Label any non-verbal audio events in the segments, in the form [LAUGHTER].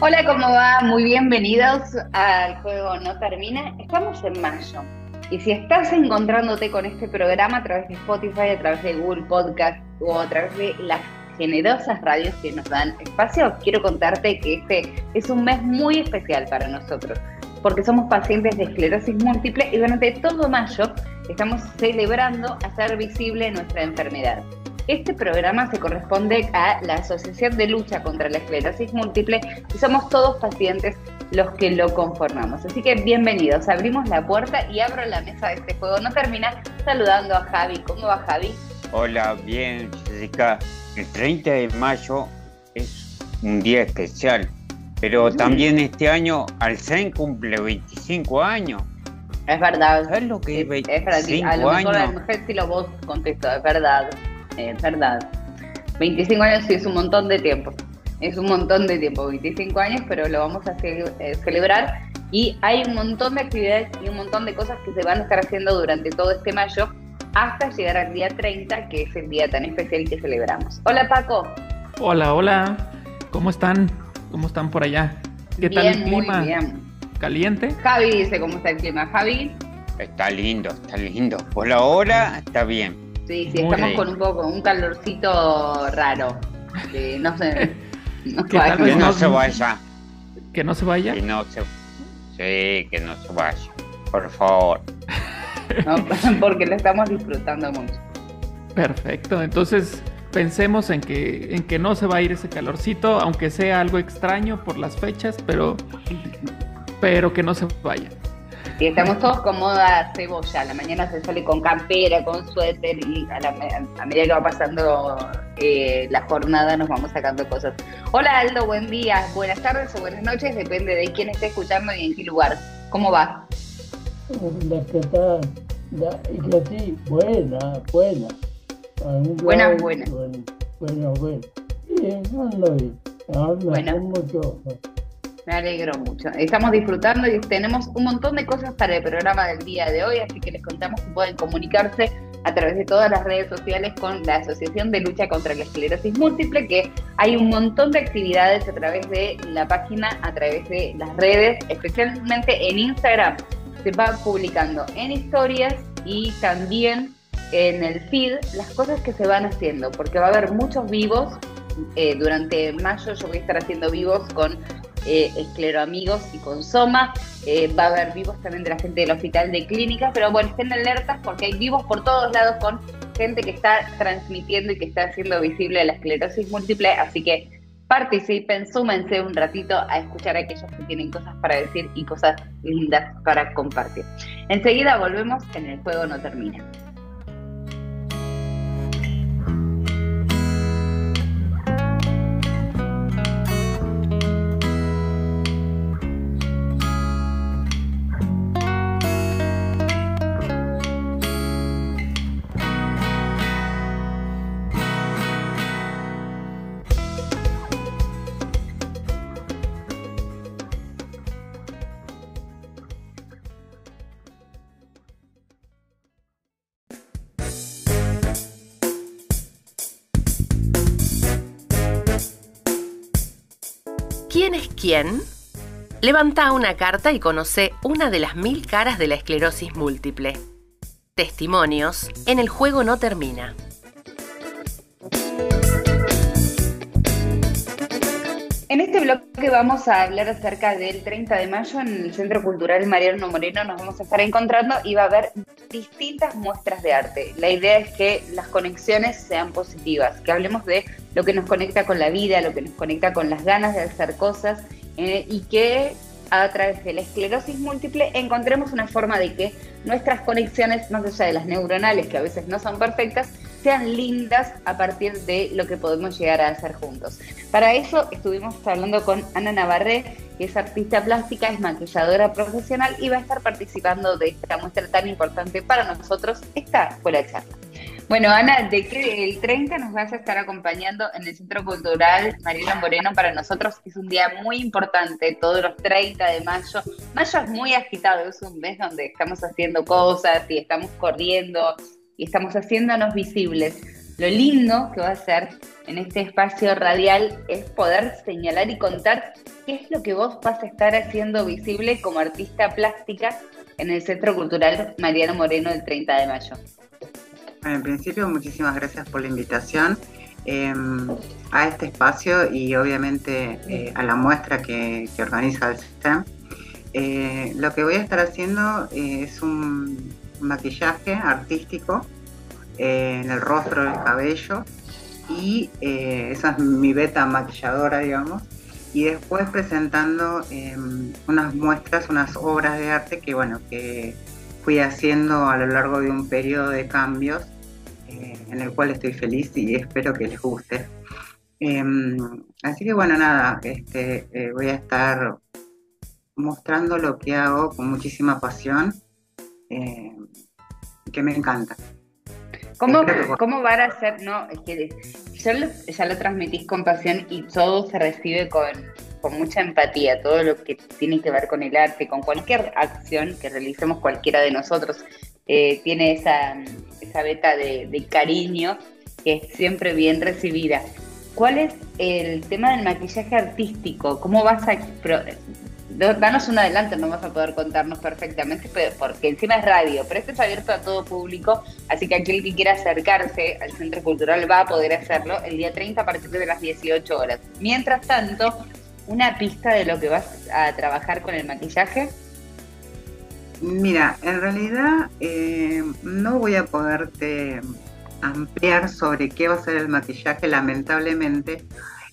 Hola, ¿cómo va? Muy bienvenidos al juego No Termina. Estamos en mayo. Y si estás encontrándote con este programa a través de Spotify, a través de Google Podcast o a través de las generosas radios que nos dan espacio, quiero contarte que este es un mes muy especial para nosotros, porque somos pacientes de esclerosis múltiple y durante todo mayo estamos celebrando hacer visible nuestra enfermedad. Este programa se corresponde a la Asociación de Lucha contra la Esclerosis Múltiple y somos todos pacientes los que lo conformamos. Así que bienvenidos, abrimos la puerta y abro la mesa de este juego. No termina saludando a Javi. ¿Cómo va Javi? Hola, bien, Jessica. El 30 de mayo es un día especial, pero también este año Alcén cumple 25 años. Es verdad. ¿Sabes lo que es Es verdad, a 25 lo mejor a años? lo mejor sí lo vos contesto, es verdad, es verdad. 25 años sí es un montón de tiempo, es un montón de tiempo, 25 años, pero lo vamos a ce- eh, celebrar y hay un montón de actividades y un montón de cosas que se van a estar haciendo durante todo este mayo hasta llegar al día 30, que es el día tan especial que celebramos. Hola Paco, Hola, hola. ¿Cómo están? ¿Cómo están por allá? ¿Qué tal el bien, clima? muy bien. ¿Caliente? Javi dice cómo está el clima, Javi. Está lindo, está lindo. Por la hora está bien. Sí, sí, Muy estamos con un poco, un calorcito raro. Que no. [LAUGHS] No Que tal Que no no- se vaya. ¿Que no se vaya? Que no se... Sí, que no se vaya. Por favor. no, [LAUGHS] porque lo estamos disfrutando mucho. Perfecto. Entonces pensemos en que, en que no se va a ir ese calorcito, aunque sea algo extraño por las fechas, pero, pero que no se vaya. Y estamos todos con moda cebolla. A la mañana se sale con campera, con suéter y a, la me- a medida que va pasando eh, la jornada nos vamos sacando cosas. Hola Aldo, buen día, buenas tardes o buenas noches, depende de quién esté escuchando y en qué lugar. ¿Cómo va? Hola, ¿qué tal? Y que sí, buena, buena. Buena, buena. Bueno, bueno, bueno. Bien. Ando Buena. con mucho. Me alegro mucho. Estamos disfrutando y tenemos un montón de cosas para el programa del día de hoy, así que les contamos que pueden comunicarse a través de todas las redes sociales con la Asociación de Lucha contra la Esclerosis Múltiple, que hay un montón de actividades a través de la página, a través de las redes, especialmente en Instagram. Se va publicando en historias y también en el feed las cosas que se van haciendo, porque va a haber muchos vivos. eh, durante mayo yo voy a estar haciendo vivos con eh, Escleroamigos y con Soma. Eh, va a haber vivos también de la gente del hospital de clínicas, pero bueno, estén alertas porque hay vivos por todos lados con gente que está transmitiendo y que está haciendo visible la esclerosis múltiple, así que participen, súmense un ratito a escuchar a aquellos que tienen cosas para decir y cosas lindas para compartir. Enseguida volvemos en el juego no termina. ¿Quién es quién? Levanta una carta y conoce una de las mil caras de la esclerosis múltiple. Testimonios en el juego no termina. En este bloque vamos a hablar acerca del 30 de mayo en el Centro Cultural Mariano Moreno. Nos vamos a estar encontrando y va a haber distintas muestras de arte. La idea es que las conexiones sean positivas, que hablemos de lo que nos conecta con la vida, lo que nos conecta con las ganas de hacer cosas eh, y que a través de la esclerosis múltiple encontremos una forma de que nuestras conexiones, más allá de las neuronales, que a veces no son perfectas, sean lindas a partir de lo que podemos llegar a hacer juntos. Para eso estuvimos hablando con Ana Navarré, que es artista plástica, es maquilladora profesional y va a estar participando de esta muestra tan importante para nosotros. Esta fue la charla. Bueno, Ana, de que el 30 nos vas a estar acompañando en el Centro Cultural Marina Moreno. Para nosotros es un día muy importante, todos los 30 de mayo. Mayo es muy agitado, es un mes donde estamos haciendo cosas y estamos corriendo y estamos haciéndonos visibles. Lo lindo que va a ser en este espacio radial es poder señalar y contar qué es lo que vos vas a estar haciendo visible como artista plástica en el Centro Cultural Mariano Moreno el 30 de mayo. Bueno, en principio, muchísimas gracias por la invitación em, a este espacio y obviamente eh, a la muestra que, organiza el STEM. Eh, lo que voy a estar haciendo es un maquillaje artístico en el rostro, del cabello y esa es mi beta maquilladora, digamos. Y después presentando em, unas muestras, unas obras de arte que, bueno, que fui haciendo a lo largo de un periodo de cambios eh, en el cual estoy feliz y espero que les guste. Em, así que bueno, nada, este, eh, voy a estar mostrando lo que hago con muchísima pasión, eh, que me encanta. ¿Cómo, ¿Cómo van a ser? No, es que ya lo transmitís con pasión y todo se recibe con, con mucha empatía, todo lo que tiene que ver con el arte, con cualquier acción que realicemos cualquiera de nosotros, eh, tiene esa, esa beta de, cariño que es siempre bien recibida. ¿Cuál es el tema del maquillaje artístico? ¿Cómo vas a... danos un adelanto, no vas a poder contarnos perfectamente, porque encima es radio, pero esto es abierto a todo público, así que aquel que quiera acercarse al Centro Cultural va a poder hacerlo el día 30 a partir de las 18 horas. Mientras tanto, una pista de lo que vas a trabajar con el maquillaje? Mira, en realidad eh, no voy a poderte ampliar sobre qué va a ser el maquillaje, lamentablemente,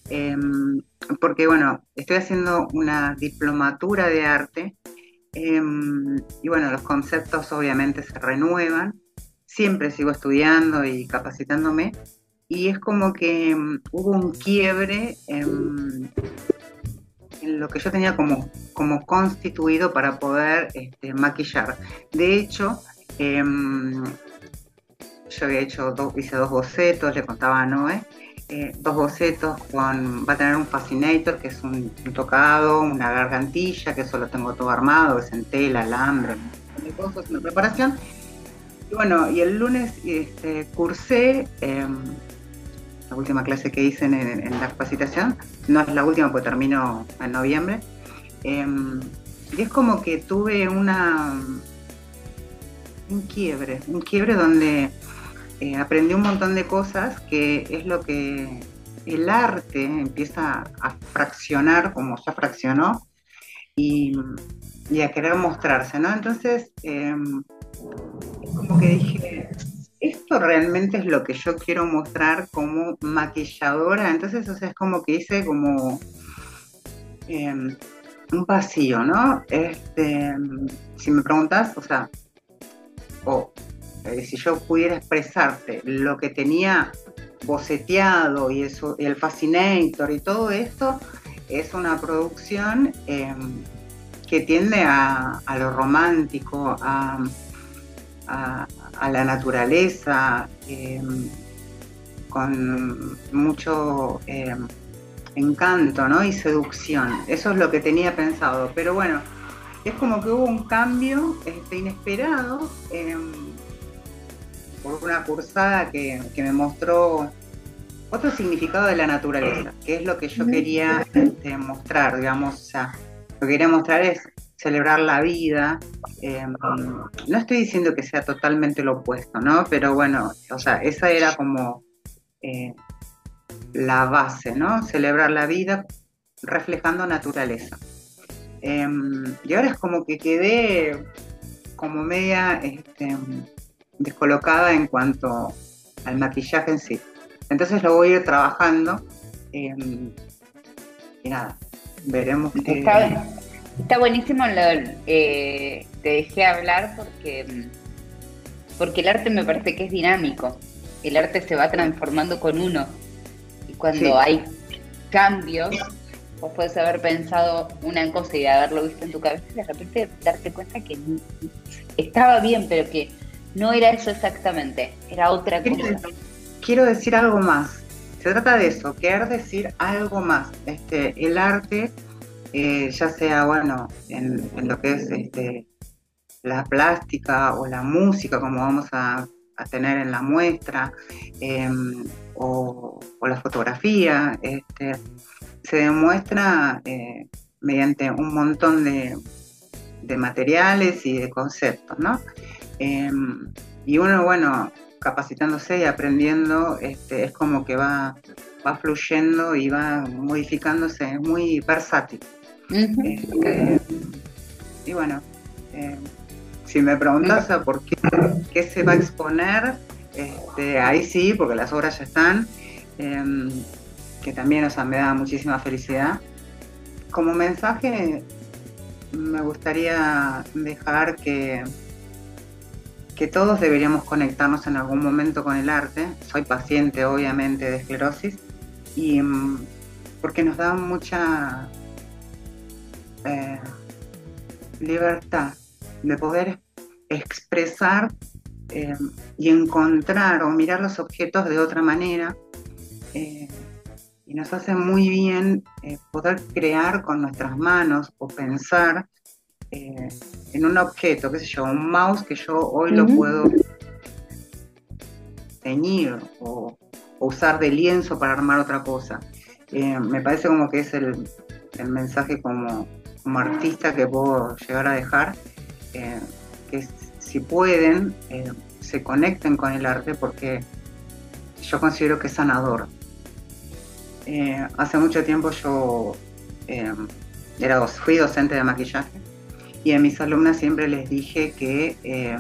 em, porque bueno, estoy haciendo una diplomatura de arte em, y bueno, los conceptos obviamente se renuevan, siempre sigo estudiando y capacitándome y es como que em, hubo un quiebre en lo que yo tenía como, como constituido para poder este, maquillar. De hecho, yo había hecho dos, hice dos bocetos, le contaba a Noé, eh, dos bocetos con, va a tener un fascinator, que es un, tocado, una gargantilla, que eso lo tengo todo armado, es en tela, alambre, cosas, una preparación. Y bueno, y el lunes este, cursé em, la última clase que hice en, la capacitación, no es la última porque termino en noviembre, em, y es como que tuve una un quiebre, un quiebre donde eh, aprendí un montón de cosas que es lo que el arte empieza a fraccionar como ya fraccionó y, a querer mostrarse, ¿no? Entonces, em, como que dije, esto realmente es lo que yo quiero mostrar como maquilladora. Entonces, o sea, es como que hice como em, un vacío, ¿no? Este, si me preguntas, o sea, o eh, si yo pudiera expresarte lo que tenía boceteado y, eso, el Fascinator y todo esto, es una producción em, que tiende a, lo romántico, a la naturaleza, em, con mucho em, encanto ¿no? y seducción. Eso es lo que tenía pensado. Pero bueno, es como que hubo un cambio este, inesperado por una cursada que, me mostró otro significado de la naturaleza, que es lo que yo quería este, mostrar, digamos. O sea, lo que quería mostrar es celebrar la vida. Em, no estoy diciendo que sea totalmente lo opuesto, ¿no? Pero bueno, o sea, esa era como eh, la base, ¿no? Celebrar la vida, reflejando naturaleza. Em, y ahora es como que quedé como media este, descolocada en cuanto al maquillaje en sí. Entonces lo voy a ir trabajando em, y nada, veremos qué... Está, está buenísimo, lo, eh, te dejé hablar porque, porque el arte me parece que es dinámico. El arte se va transformando con uno. Y cuando Sí. hay cambios, vos puedes haber pensado una cosa y haberlo visto en tu cabeza y de repente darte cuenta que estaba bien, pero que no era eso exactamente, era otra cosa. Quiero decir algo más. Se trata de eso, querer decir algo más. Este, el arte, eh, ya sea bueno, en, en lo que es este, la plástica o la música, como vamos a, a tener en la muestra, em, o, o la fotografía, este, se demuestra eh, mediante un montón de, de materiales y de conceptos, ¿no? Em, y uno, bueno, capacitándose y aprendiendo, este, es como que va, va fluyendo y va modificándose, es muy versátil. Este, y bueno, eh, si me preguntas a por qué, qué se va a exponer, este, ahí sí, porque las obras ya están, em, que también o sea, me da muchísima felicidad. Como mensaje, me gustaría dejar que, que todos deberíamos conectarnos en algún momento con el arte. Soy paciente, obviamente, de esclerosis, y mm, porque nos da mucha eh, libertad de poder expresar eh, y encontrar o mirar los objetos de otra manera. eh, y nos hace muy bien poder crear con nuestras manos o pensar eh, en un objeto, qué sé yo, un mouse que yo hoy lo puedo teñir o, o usar de lienzo para armar otra cosa. Eh, me parece como que es el, el mensaje como, como artista que puedo llegar a dejar, eh, que si pueden, eh, se conecten con el arte porque yo considero que es sanador. Hace mucho tiempo yo era, fui docente de maquillaje y a mis alumnas siempre les dije que eh,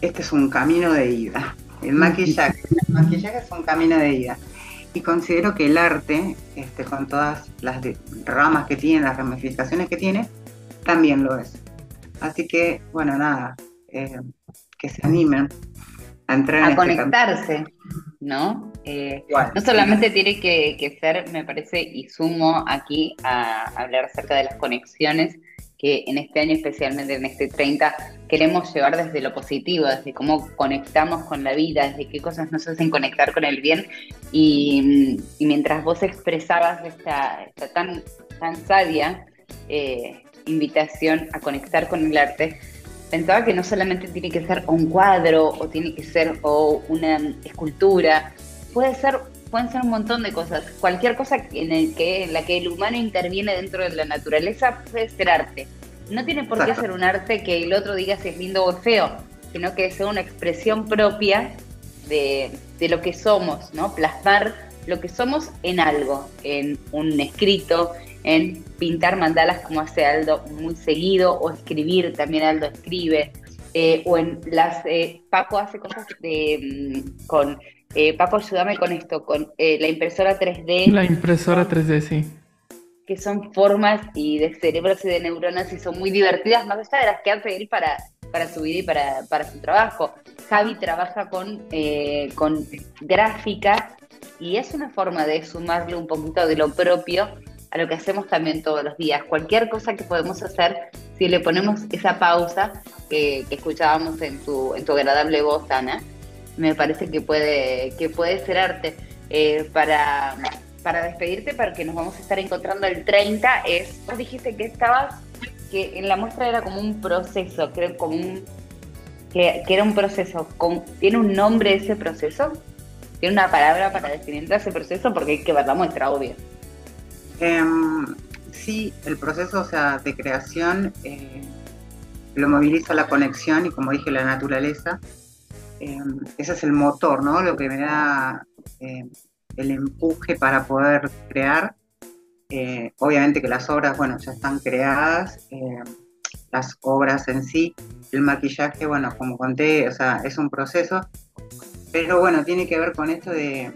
este es un camino de ida. El maquillaje, el maquillaje es un camino de ida. Y considero que el arte, este, con todas las de- ramas que tiene, las ramificaciones que tiene, también lo es. Así que, bueno, nada, eh, que se animen a entrar en a este conectarse, ¿no? Eh, Igual. no solamente tiene que, que ser, me parece, y sumo aquí a hablar acerca de las conexiones que en este año, especialmente en este 30, queremos llevar desde lo positivo, desde cómo conectamos con la vida, desde qué cosas nos hacen conectar con el bien. Y, y mientras vos expresabas esta, esta tan, tan sabia eh, invitación a conectar con el arte, pensaba que no solamente tiene que ser un cuadro o tiene que ser o una escultura, puede ser, pueden ser un montón de cosas. Cualquier cosa en, el que, en la que el humano interviene dentro de la naturaleza puede ser arte. No tiene por qué ser un arte que el otro diga si es lindo o es feo, sino que sea una expresión propia de, de lo que somos, ¿no? Plasmar lo que somos en algo, en un escrito, en pintar mandalas como hace Aldo muy seguido, o escribir, también Aldo escribe, eh, o en las, eh, Paco hace cosas de, mm, con, eh, Paco ayúdame con esto, con eh, la impresora 3D, La impresora 3D, sí. que son formas y de cerebros y de neuronas y son muy divertidas, más allá de las que hace él para, para su vida y para, para su trabajo. Javi trabaja con, con gráfica y es una forma de sumarle un poquito de lo propio a lo que hacemos también todos los días. Cualquier cosa que podemos hacer, si le ponemos esa pausa que, escuchábamos en tu, en tu agradable voz, Ana, me parece que puede, que puede ser arte. Eh, para, para despedirte, porque nos vamos a estar encontrando el 30, es, vos dijiste que estabas, que en la muestra era como un proceso, creo como un, que, que era un proceso, con, ¿tiene un nombre ese proceso? ¿Tiene una palabra para definir ese proceso? Porque hay que ver la muestra, obvio. Em, sí, el proceso o sea, de creación eh, lo moviliza la conexión y como dije, la naturaleza. Em, ese es el motor, ¿no? Lo que me da eh, el empuje para poder crear. Eh, obviamente que las obras, bueno, ya están creadas, eh, las obras en sí, el maquillaje, bueno, como conté, o sea, es un proceso, pero bueno, tiene que ver con esto de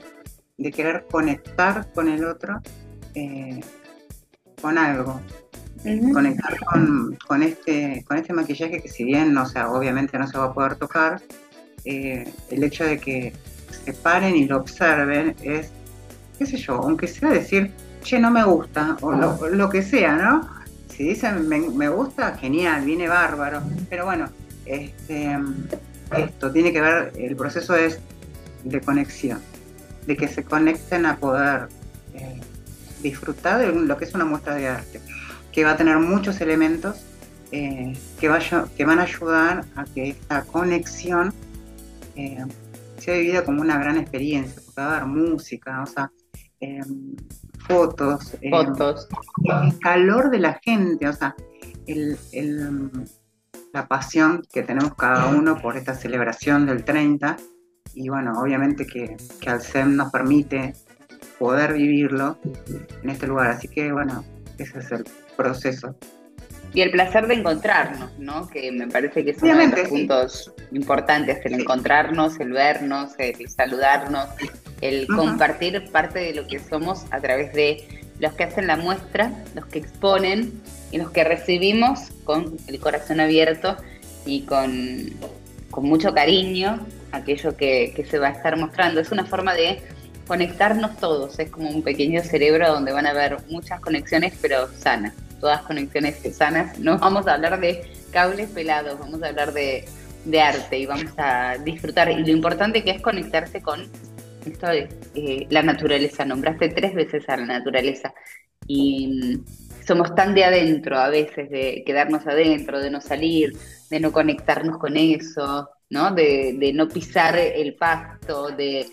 querer conectar con el otro, eh, con algo, conectar con, con este, con este maquillaje que si bien, no, o sea, obviamente no se va a poder tocar, eh, el hecho de que se paren y lo observen es, qué sé yo, aunque sea decir, che, no me gusta, o lo, lo que sea, ¿no? Si dicen me, me gusta, genial, viene bárbaro, pero bueno, este, esto tiene que ver, el proceso es de conexión, de que se conecten a poder eh, disfrutar de lo que es una muestra de arte, que va a tener muchos elementos eh, que, vaya- que van a ayudar a que esta conexión eh, sea vivida como una gran experiencia, porque va a haber música, o sea, eh, fotos, eh, Fotos. el calor de la gente, o sea, el- el, la pasión que tenemos cada uno por esta celebración del 30 y bueno, obviamente que, que Alcem nos permite poder vivirlo en este lugar, así que bueno, ese es el proceso. Y el placer de encontrarnos, ¿no? Que me parece que es uno de los sí. puntos importantes, el encontrarnos, el vernos, el saludarnos, el compartir parte de lo que somos a través de los que hacen la muestra, los que exponen y los que recibimos con el corazón abierto y con, con mucho cariño aquello que, que se va a estar mostrando. Es una forma de conectarnos todos, es como un pequeño cerebro donde van a haber muchas conexiones, pero sanas, todas conexiones sanas. No vamos a hablar de cables pelados, vamos a hablar de, de arte y vamos a disfrutar. Y lo importante que es conectarse con esto de eh, la naturaleza. Nombraste tres veces a la naturaleza y mm, somos tan de adentro a veces, de quedarnos adentro, de no salir, de no conectarnos con eso, ¿no? De, de no pisar el pasto, de,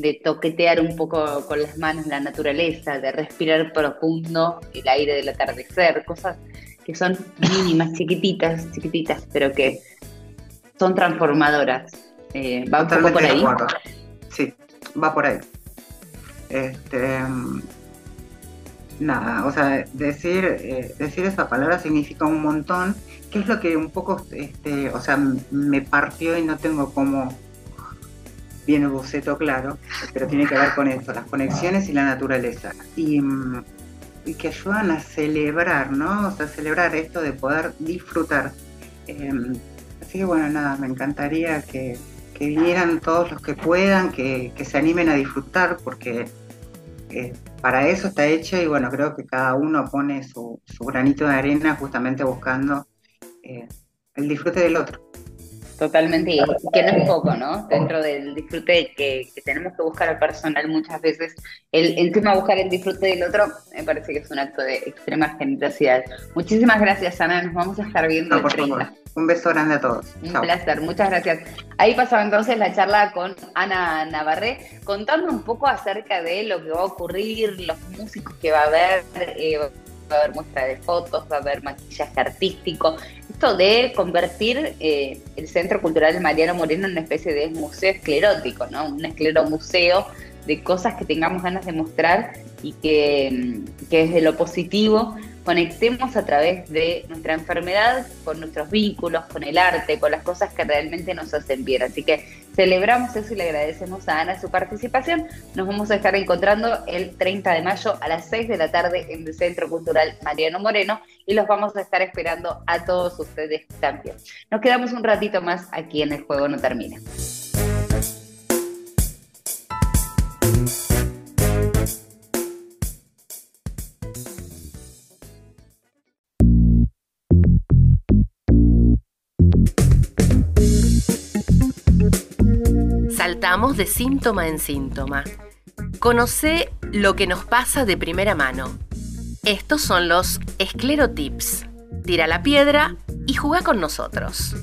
de toquetear un poco con las manos la naturaleza, de respirar profundo el aire del atardecer, cosas que son mínimas, chiquititas, chiquititas, pero que son transformadoras. Eh, va un poco por ahí. Sí, va por ahí. Este, mm, nada, o sea, decir, eh, decir esa palabra significa un montón, que es lo que un poco, este, o sea, me partió y no tengo como bien el boceto claro, pero tiene que ver con eso, las conexiones y la naturaleza. Y, mm, y que ayudan a celebrar, ¿no? O sea, celebrar esto de poder disfrutar. Em, así que bueno, nada, me encantaría que, que vinieran todos los que puedan, que, que se animen a disfrutar, porque eh, para eso está hecha y bueno, creo que cada uno pone su, su granito de arena justamente buscando eh, el disfrute del otro. Totalmente, y que no es poco, ¿no? Dentro del disfrute que, que tenemos que buscar al personal muchas veces, el encima buscar el disfrute del otro, me parece que es un acto de extrema generosidad. Muchísimas gracias, Ana, nos vamos a estar viendo No, el por 30. favor. Un beso grande a todos. Un Chao. placer, muchas gracias. Ahí pasaba entonces la charla con Ana Navarré, contando un poco acerca de lo que va a ocurrir, los músicos que va a haber, eh, va a haber muestra de fotos, va a haber maquillaje artístico. De convertir eh, el Centro Cultural Mariano Moreno en una especie de museo esclerótico, ¿no? Un escleromuseo de cosas que tengamos ganas de mostrar y que, mm, que desde lo positivo conectemos a través de nuestra enfermedad con nuestros vínculos, con el arte, con las cosas que realmente nos hacen bien. Así que celebramos eso y le agradecemos a Ana su participación. Nos vamos a estar encontrando el 30 de mayo a las 6 de la tarde en el Centro Cultural Mariano Moreno y los vamos a estar esperando a todos ustedes también. Nos quedamos un ratito más aquí en El Juego No Termina. Saltamos de síntoma en síntoma. Conoce lo que nos pasa de primera mano. Estos son los esclerotips. Tira la piedra y juega con nosotros.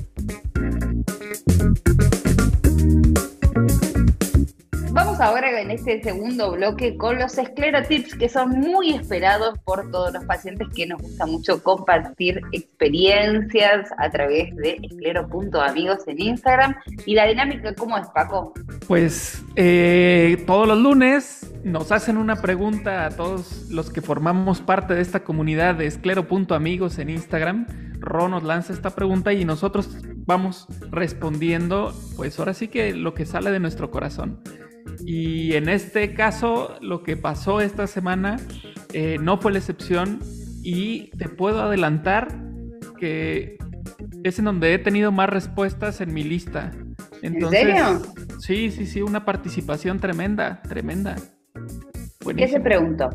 Ahora en este segundo bloque con los esclerotips que son muy esperados por todos los pacientes que nos gusta mucho compartir experiencias a través de esclero.amigos en Instagram. Y la dinámica, ¿cómo es, Paco? Pues eh, todos los lunes nos hacen una pregunta a todos los que formamos parte de esta comunidad de esclero.amigos en Instagram. Ro nos lanza esta pregunta y nosotros vamos respondiendo, pues ahora sí que lo que sale de nuestro corazón. Y en este caso, lo que pasó esta semana eh, no fue la excepción y te puedo adelantar que es en donde he tenido más respuestas en mi lista. Entonces, ¿En serio? Sí, sí, sí, una participación tremenda, tremenda. ¿Qué se preguntó?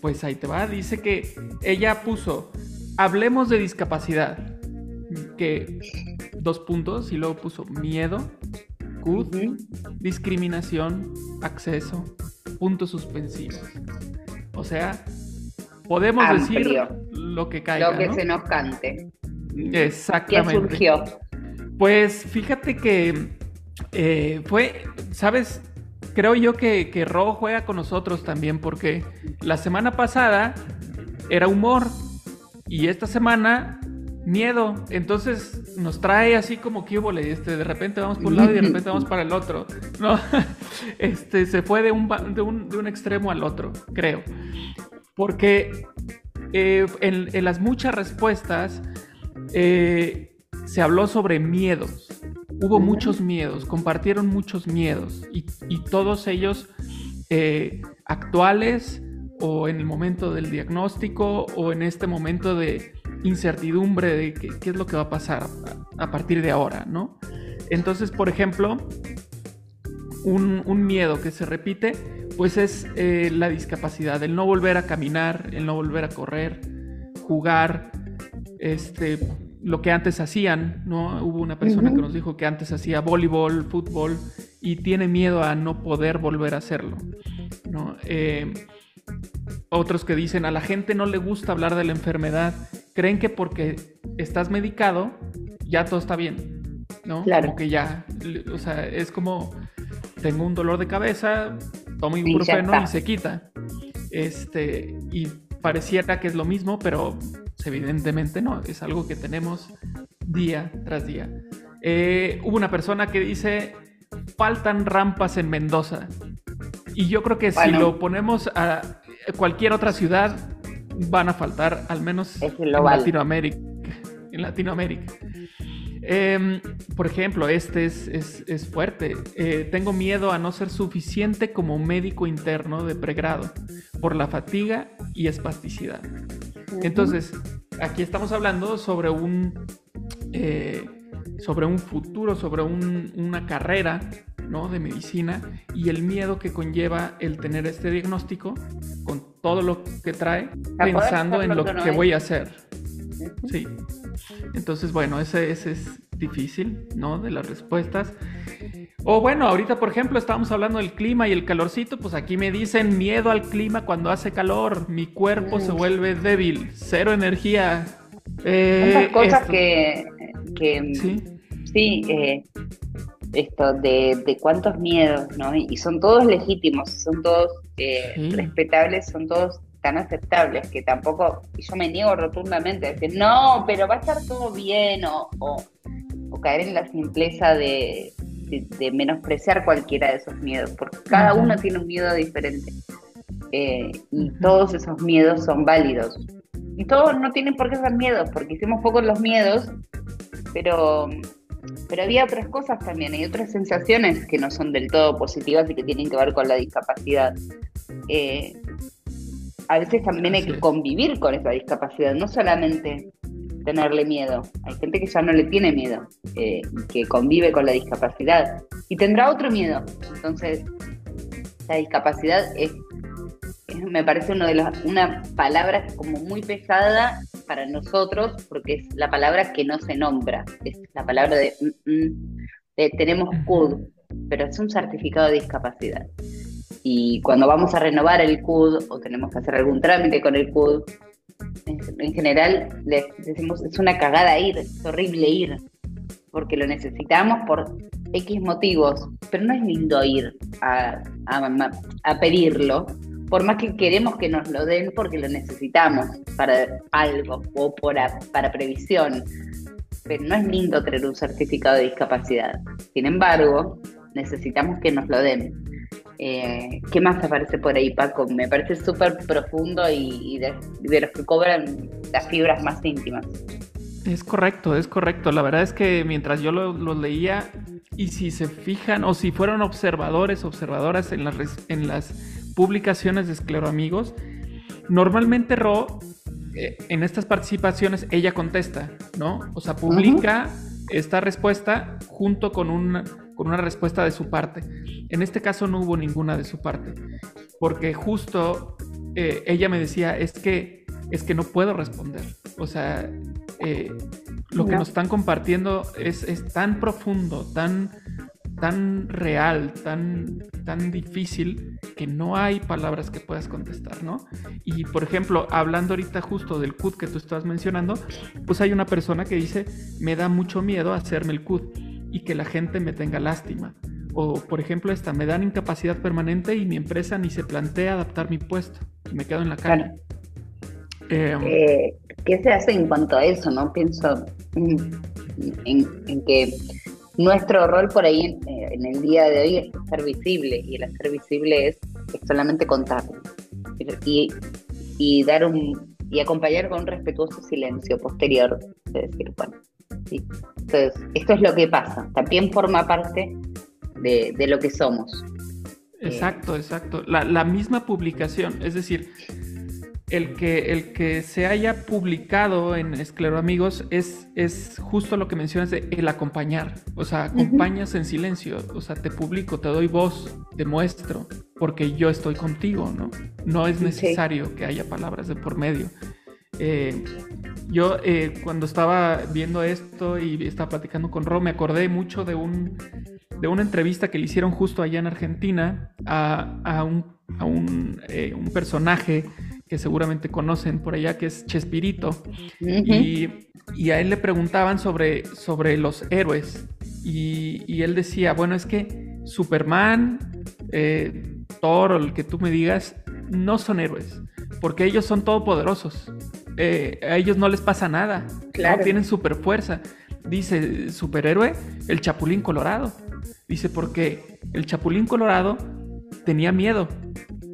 Pues ahí te va, dice que ella puso, hablemos de discapacidad, que dos puntos y luego puso miedo, Discriminación, acceso, puntos suspensivos. O sea, podemos Amplio. decir lo que caiga, Lo que ¿no? se nos cante. ¿Qué Exactamente. surgió? Pues fíjate que eh, fue, ¿sabes? Creo yo que, que Ro juega con nosotros también porque la semana pasada era humor y esta semana miedo. Entonces nos trae así como que hubo, este, de repente vamos por un lado y de [LAUGHS] repente vamos para el otro. No, [LAUGHS] este, se fue de un, de un, de un extremo al otro, creo. Porque eh, en, en las muchas respuestas eh, se habló sobre miedos. Hubo muchos miedos, compartieron muchos miedos y, y todos ellos eh, actuales o en el momento del diagnóstico o en este momento de incertidumbre de qué, qué es lo que va a pasar a, a partir de ahora, ¿no? Entonces, por ejemplo, un, un miedo que se repite, pues es eh, la discapacidad, el no volver a caminar, el no volver a correr, jugar, este, lo que antes hacían, ¿no? Hubo una persona que nos dijo que antes hacía voleibol, fútbol y tiene miedo a no poder volver a hacerlo, ¿no? Eh, otros que dicen a la gente no le gusta hablar de la enfermedad, creen que porque estás medicado ya todo está bien, ¿no? Claro. Como que ya, o sea, es como tengo un dolor de cabeza, tomo Y ibuprofeno está. y se quita. Este, y pareciera que es lo mismo, pero evidentemente no, es algo que tenemos día tras día. Eh, hubo una persona que dice, faltan rampas en Mendoza. Y yo creo que si lo ponemos a cualquier otra ciudad, van a faltar, al menos en. Latinoamérica. En Latinoamérica. Em, por ejemplo, este es, es- es fuerte. Eh, tengo miedo a no ser suficiente como médico interno de pregrado por la fatiga y espasticidad. Entonces, aquí estamos hablando sobre un, eh, sobre un futuro, sobre un- una carrera ¿no? de medicina y el miedo que conlleva el tener este diagnóstico con todo lo que trae, pensando en lo que voy a hacer. Sí. Entonces, bueno, ese, ese es difícil, ¿no? De las respuestas. O bueno, ahorita, por ejemplo, estábamos hablando del clima y el calorcito, pues aquí me dicen miedo al clima cuando hace calor, mi cuerpo se vuelve débil, cero energía. Eh, Esas cosas esto. que, que Sí, sí, eh, esto de, de cuántos miedos, ¿no? Y son todos legítimos, son todos eh, Sí. respetables, son todos tan aceptables que tampoco, y yo me niego rotundamente a decir, no, pero va a estar todo bien, o, o, o caer en la simpleza de, de- de menospreciar cualquiera de esos miedos, porque cada uno tiene un miedo diferente. Eh, y todos esos miedos son válidos. Y todos no tienen por qué ser miedos, porque hicimos poco los miedos, pero, pero había otras cosas también, hay otras sensaciones que no son del todo positivas y que tienen que ver con la discapacidad. Eh, a veces también hay que convivir con esa discapacidad, no solamente tenerle miedo. Hay gente que ya no le tiene miedo, eh, que convive con la discapacidad y tendrá otro miedo. Entonces, la discapacidad es, es- me parece uno de los, una palabra como muy pesada para nosotros porque es la palabra que no se nombra, es la palabra de, mm, mm, de tenemos CUD, pero es un certificado de discapacidad. Y cuando vamos a renovar el CUD o tenemos que hacer algún trámite con el CUD, en, en general les decimos es una cagada ir, es horrible ir, porque lo necesitamos por X motivos, pero no es lindo ir a, a- a pedirlo, por más que queremos que nos lo den porque lo necesitamos para algo o por a- para previsión. Pero no es lindo tener un certificado de discapacidad. Sin embargo, necesitamos que nos lo den. Eh, ¿Qué más te parece por ahí, Paco? Me parece súper profundo y, y de, de los que cobran las fibras más íntimas. Es correcto, es correcto. La verdad es que mientras yo lo, lo leía, y si se fijan, o si fueron observadores, observadoras en las, en las publicaciones de Escleroamigos, normalmente Ro, eh, en estas participaciones, ella contesta, ¿no? O sea, publica esta respuesta junto con una, con una respuesta de su parte. En este caso no hubo ninguna de su parte, porque justo eh, ella me decía, es que, es que no puedo responder. O sea, eh, lo que No. nos están compartiendo es, es tan profundo, tan, tan real, tan, tan difícil, que no hay palabras que puedas contestar, ¿no? Y por ejemplo, hablando ahorita justo del CUD que tú estabas mencionando, pues hay una persona que dice, me da mucho miedo hacerme el CUD y que la gente me tenga lástima. O por ejemplo esta, me dan incapacidad permanente y mi empresa ni se plantea adaptar mi puesto. y Me quedo en la calle. Eh, Eh, ¿Qué se hace en cuanto a eso? no Pienso en, en que nuestro rol por ahí en, eh, en el día de hoy es ser visible y el ser visible es, solamente contarlo y, y dar un y acompañar con un respetuoso silencio posterior de decir bueno sí. entonces esto es lo que pasa también forma parte de, de lo que somos Exacto, exacto. La, la misma publicación, es decir, el que, el que se haya publicado en Esclero Amigos es, es justo lo que mencionas de el acompañar. O sea, acompañas en silencio. O sea, te publico, te doy voz, te muestro, porque yo estoy contigo, ¿no? No es Sí. necesario que haya palabras de por medio. Eh, yo eh, cuando estaba viendo esto y estaba platicando con Ro, me acordé mucho de un de una entrevista que le hicieron justo allá en Argentina a, a un, a un, eh, un personaje que seguramente conocen por allá, que es Chespirito. Y, y a él le preguntaban sobre, sobre los héroes. Y, y él decía, bueno, es que Superman, eh, Thor o el que tú me digas, no son héroes, porque ellos son todopoderosos. Eh, a ellos no les pasa nada, Claro. no tienen super fuerza. Dice superhéroe, el Chapulín Colorado. Dice porque el Chapulín Colorado tenía miedo,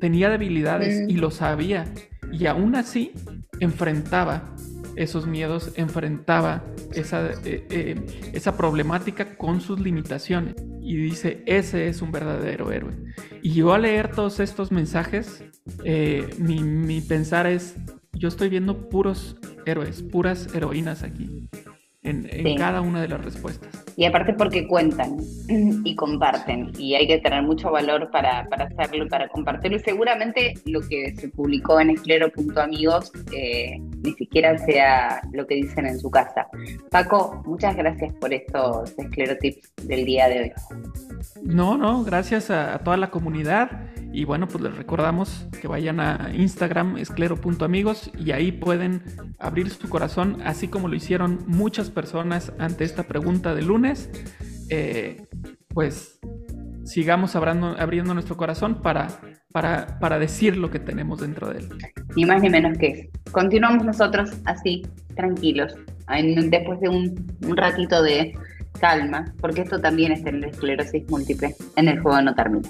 tenía debilidades Mm. y lo sabía. Y aún así enfrentaba esos miedos, enfrentaba esa, eh, eh, esa problemática con sus limitaciones. Y dice, ese es un verdadero héroe. Y yo al leer todos estos mensajes, eh, mi, mi pensar es, yo estoy viendo puros héroes, puras heroínas aquí, en, en Sí. cada una de las respuestas. Y aparte porque cuentan [CLEARS THROAT] y comparten. Y hay que tener mucho valor para, para hacerlo y para compartirlo. Y seguramente lo que se publicó en esclero.amigos eh, ni siquiera sea lo que dicen en su casa. Paco, muchas gracias por estos esclerotips del día de hoy. No, no, gracias a, toda la comunidad. Y bueno, pues les recordamos que vayan a Instagram, esclero.amigos, y ahí pueden abrir su corazón, así como lo hicieron muchas personas ante esta pregunta de lunes. Eh, pues sigamos abriendo nuestro corazón para, para, para decir lo que tenemos dentro de él. Ni más ni menos que eso. Continuamos nosotros así, tranquilos, después de un, un ratito de calma, porque esto también es tener esclerosis múltiple. En el juego no termina.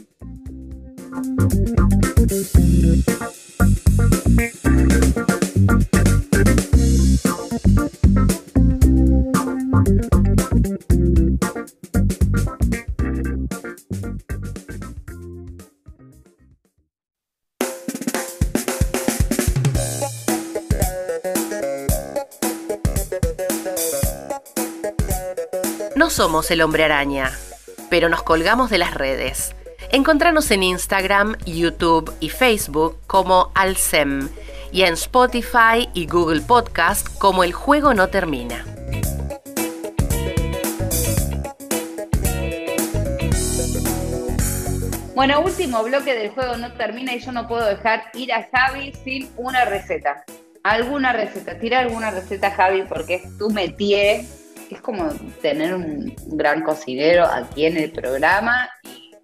Somos el hombre araña, pero nos colgamos de las redes. Encontranos en Instagram, YouTube y Facebook como Alcem y en Spotify y Google Podcast como El Juego No Termina. Bueno, último bloque del juego no termina y yo no puedo dejar ir a Javi sin una receta. Alguna receta, tira alguna receta Javi porque es tu es como tener un gran cocinero aquí en el programa y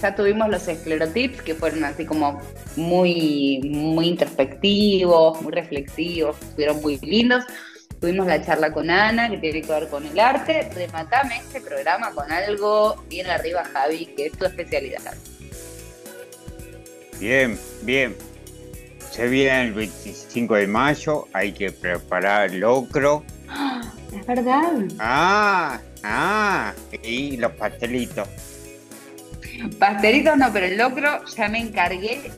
ya tuvimos los esclerotips que fueron así como muy, muy introspectivos, muy reflexivos, estuvieron muy lindos. Tuvimos la charla con Ana, que tiene que ver con el arte. Rematame este programa con algo bien arriba, Javi, que es tu especialidad. Bien, bien. Se viene el 25 de mayo, hay que preparar locro. Es verdad. Ah, ah, y los pastelitos. Pastelitos no, pero el locro ya me encargué.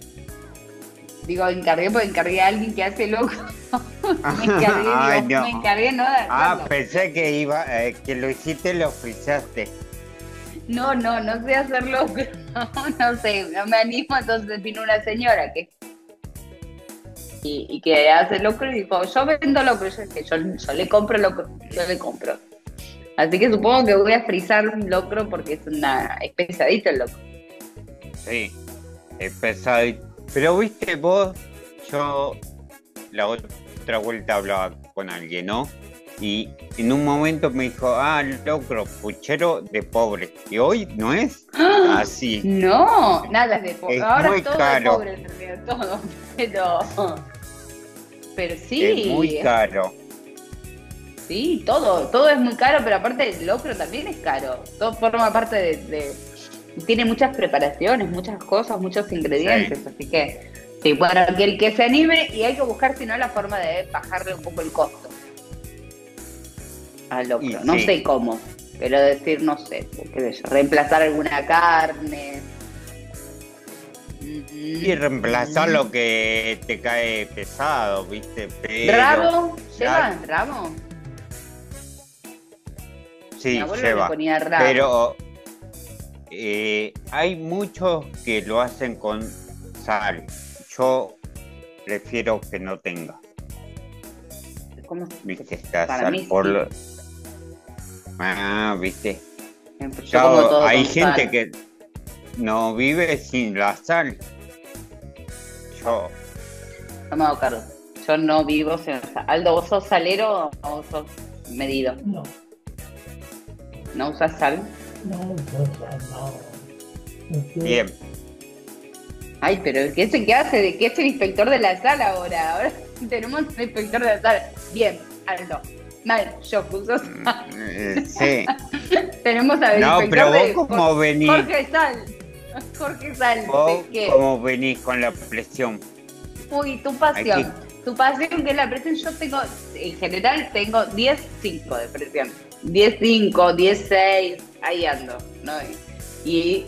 Digo, encargué porque encargué a alguien que hace locro. [LAUGHS] me encargué, [LAUGHS] Ay, digo, no. me encargué no de Ah, pensé que iba, eh, que lo hiciste, lo frisaste. No, no, no sé hacer locro. [LAUGHS] no sé, no me animo. Entonces vino una señora que y, y que hace locro y dijo, yo vendo locro. Yo dije, yo, yo le compro locro, yo le compro. Así que supongo que voy a frizar un locro porque es una es pesadito el locro. Sí, es pesado. Pero viste vos, yo la otra vuelta hablaba con alguien, ¿no? Y en un momento me dijo, ah, locro, puchero de pobre. Y hoy no es así. No, nada es de pobre. Ahora muy todo caro. es pobre todo. [LAUGHS] Pero, pero sí, es muy caro. sí, todo, todo es muy caro, pero aparte el locro también es caro. Todo forma parte de, de- tiene muchas preparaciones, muchas cosas, muchos ingredientes, así que sí, bueno, que el que se anime y hay que buscar si no la forma de bajarle un poco el costo al locro. Y no sí. sé cómo, pero decir, no sé, qué sé yo, reemplazar alguna carne. Y reemplazar lo que te cae pesado, ¿viste? Pero, ¿Lleva rabo? Sí, Mi le lleva. ponía rabo. Pero eh, hay muchos que lo hacen con sal. Yo prefiero que no tenga, ¿Cómo? ¿viste? La Para sal mí por sí. lo- Ah, ¿viste? Yo hay gente sal. que no vive sin la sal. Yo, No me hago cargo. Yo no vivo sin sal. Aldo, ¿vos sos salero o sos medido? No, ¿No usas sal? no, no. No bien. Ay, pero ¿qué es, ¿qué hace? ¿De qué es el inspector de la sal ahora? Ahora [LAUGHS] tenemos un inspector de la sal. Bien, Aldo. Mal, yo uso sal. Eh, sí. [LAUGHS] Tenemos al No, inspector pero de vos como venís, Jorge Sal. [LAUGHS] Jorge Sal. vos como venís con la presión. Uy, tu pasión. Aquí. Tu pasión que es la presión. Yo tengo, en general, tengo 10, 5 de presión. 10, 5, 10, 6. Ahí ando. ¿no? Y.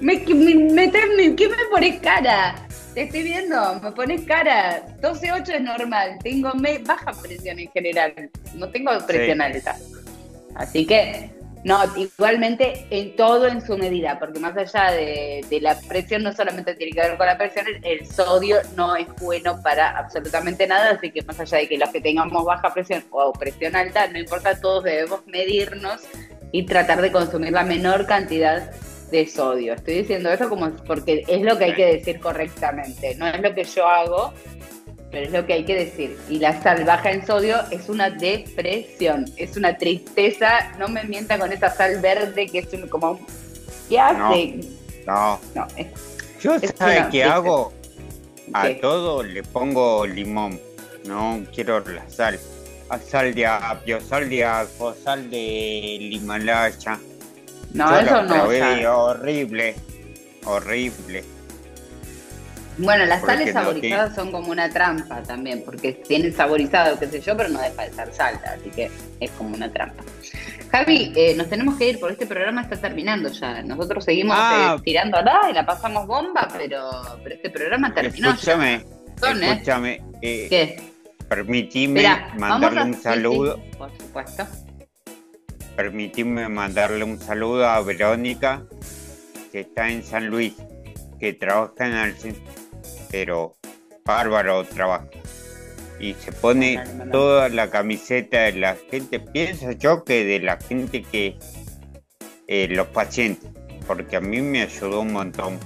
Me, me, me- me- ¿Qué me pones cara? Te estoy viendo, me pones cara. 12, 8 es normal. Tengo me- baja presión en general. No tengo presión Sí. alta. Así que, no, igualmente en todo en su medida, porque más allá de, de la presión, no solamente tiene que ver con la presión, el, el sodio no es bueno para absolutamente nada, así que más allá de que los que tengamos baja presión o presión alta, no importa, todos debemos medirnos y tratar de consumir la menor cantidad de sodio. Estoy diciendo eso como porque es lo que hay que decir correctamente, no es lo que yo hago, pero es lo que hay que decir. Y la sal baja en sodio es una depresión, es una tristeza. No me mienta con esa sal verde que es un, como. ¿Qué hace? No. No, es, Yo, Es ¿sabes una- qué es- hago? A ¿Qué? todo le pongo limón. No quiero la sal. A sal de apio, sal de ajo, sal de Himalaya. no, Yo eso la no. probé horrible. Horrible. Bueno, las Porque sales saborizadas son como una trampa también, porque tienen saborizado, qué sé yo, pero no deja de ser salsa, así que es como una trampa. Javi, eh, nos tenemos que ir porque este programa está terminando ya. Nosotros seguimos Ah. eh, tirando acá y la pasamos bomba, pero, pero este programa terminó. ya. Escúchame, Son, ¿eh? escúchame. eh, ¿Qué? permitime Mirá, mandarle a- un sí, saludo. sí, por supuesto. Permitime mandarle un saludo a Verónica, que está en San Luis, que trabaja en el pero bárbaro trabaja. Y se pone toda la camiseta de la gente, pienso yo que de la gente que, eh, los pacientes, porque a mí me ayudó un montón.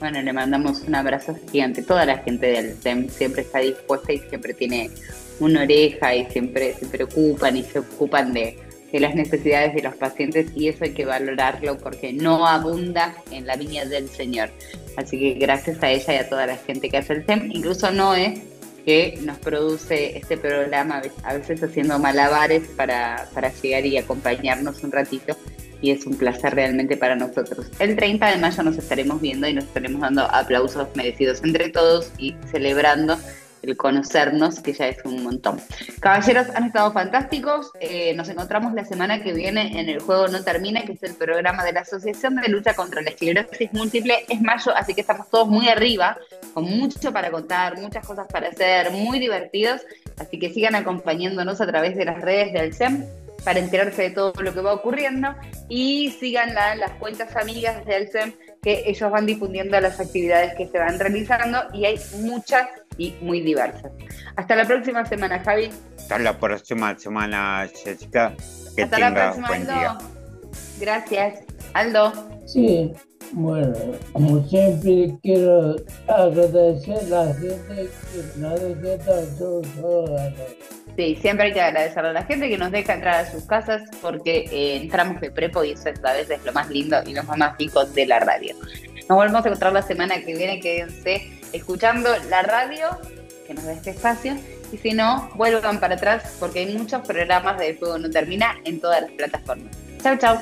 Bueno, le mandamos un abrazo gigante. Toda la gente del SEM siempre está dispuesta y siempre tiene una oreja y siempre se preocupan y se ocupan de, de las necesidades de los pacientes y eso hay que valorarlo porque no abunda en la viña del Señor. Así que gracias a ella y a toda la gente que hace el SEM, incluso Noé, que nos produce este programa, a veces haciendo malabares para, para llegar y acompañarnos un ratito. Y es un placer realmente para nosotros. El 30 de mayo nos estaremos viendo y nos estaremos dando aplausos merecidos entre todos y celebrando el conocernos, que ya es un montón. Caballeros, han estado fantásticos. Eh, nos encontramos la semana que viene en El Juego No Termina, que es el programa de la Asociación de Lucha contra la Esclerosis Múltiple. Es mayo, así que estamos todos muy arriba, con mucho para contar, muchas cosas para hacer, muy divertidos. Así que sigan acompañándonos a través de las redes del SEM para enterarse de todo lo que va ocurriendo y sigan las cuentas amigas del SEM que ellos van difundiendo las actividades que se van realizando y hay muchas y muy diversas. Hasta la próxima semana, Javi. Hasta la próxima semana, Jessica. Que Hasta la tenga próxima, buen día. Aldo. Gracias. Aldo. Sí, bueno, como siempre quiero agradecer a la gente que nos deja solo Sí, siempre hay que agradecerle a la gente que nos deja entrar a sus casas porque eh, entramos de prepo y eso es, a veces lo más lindo y lo más mágico de la radio. Nos volvemos a encontrar la semana que viene, quédense escuchando la radio, que nos da este espacio, y si no, vuelvan para atrás porque hay muchos programas de Fuego No Termina en todas las plataformas. Chau, chau.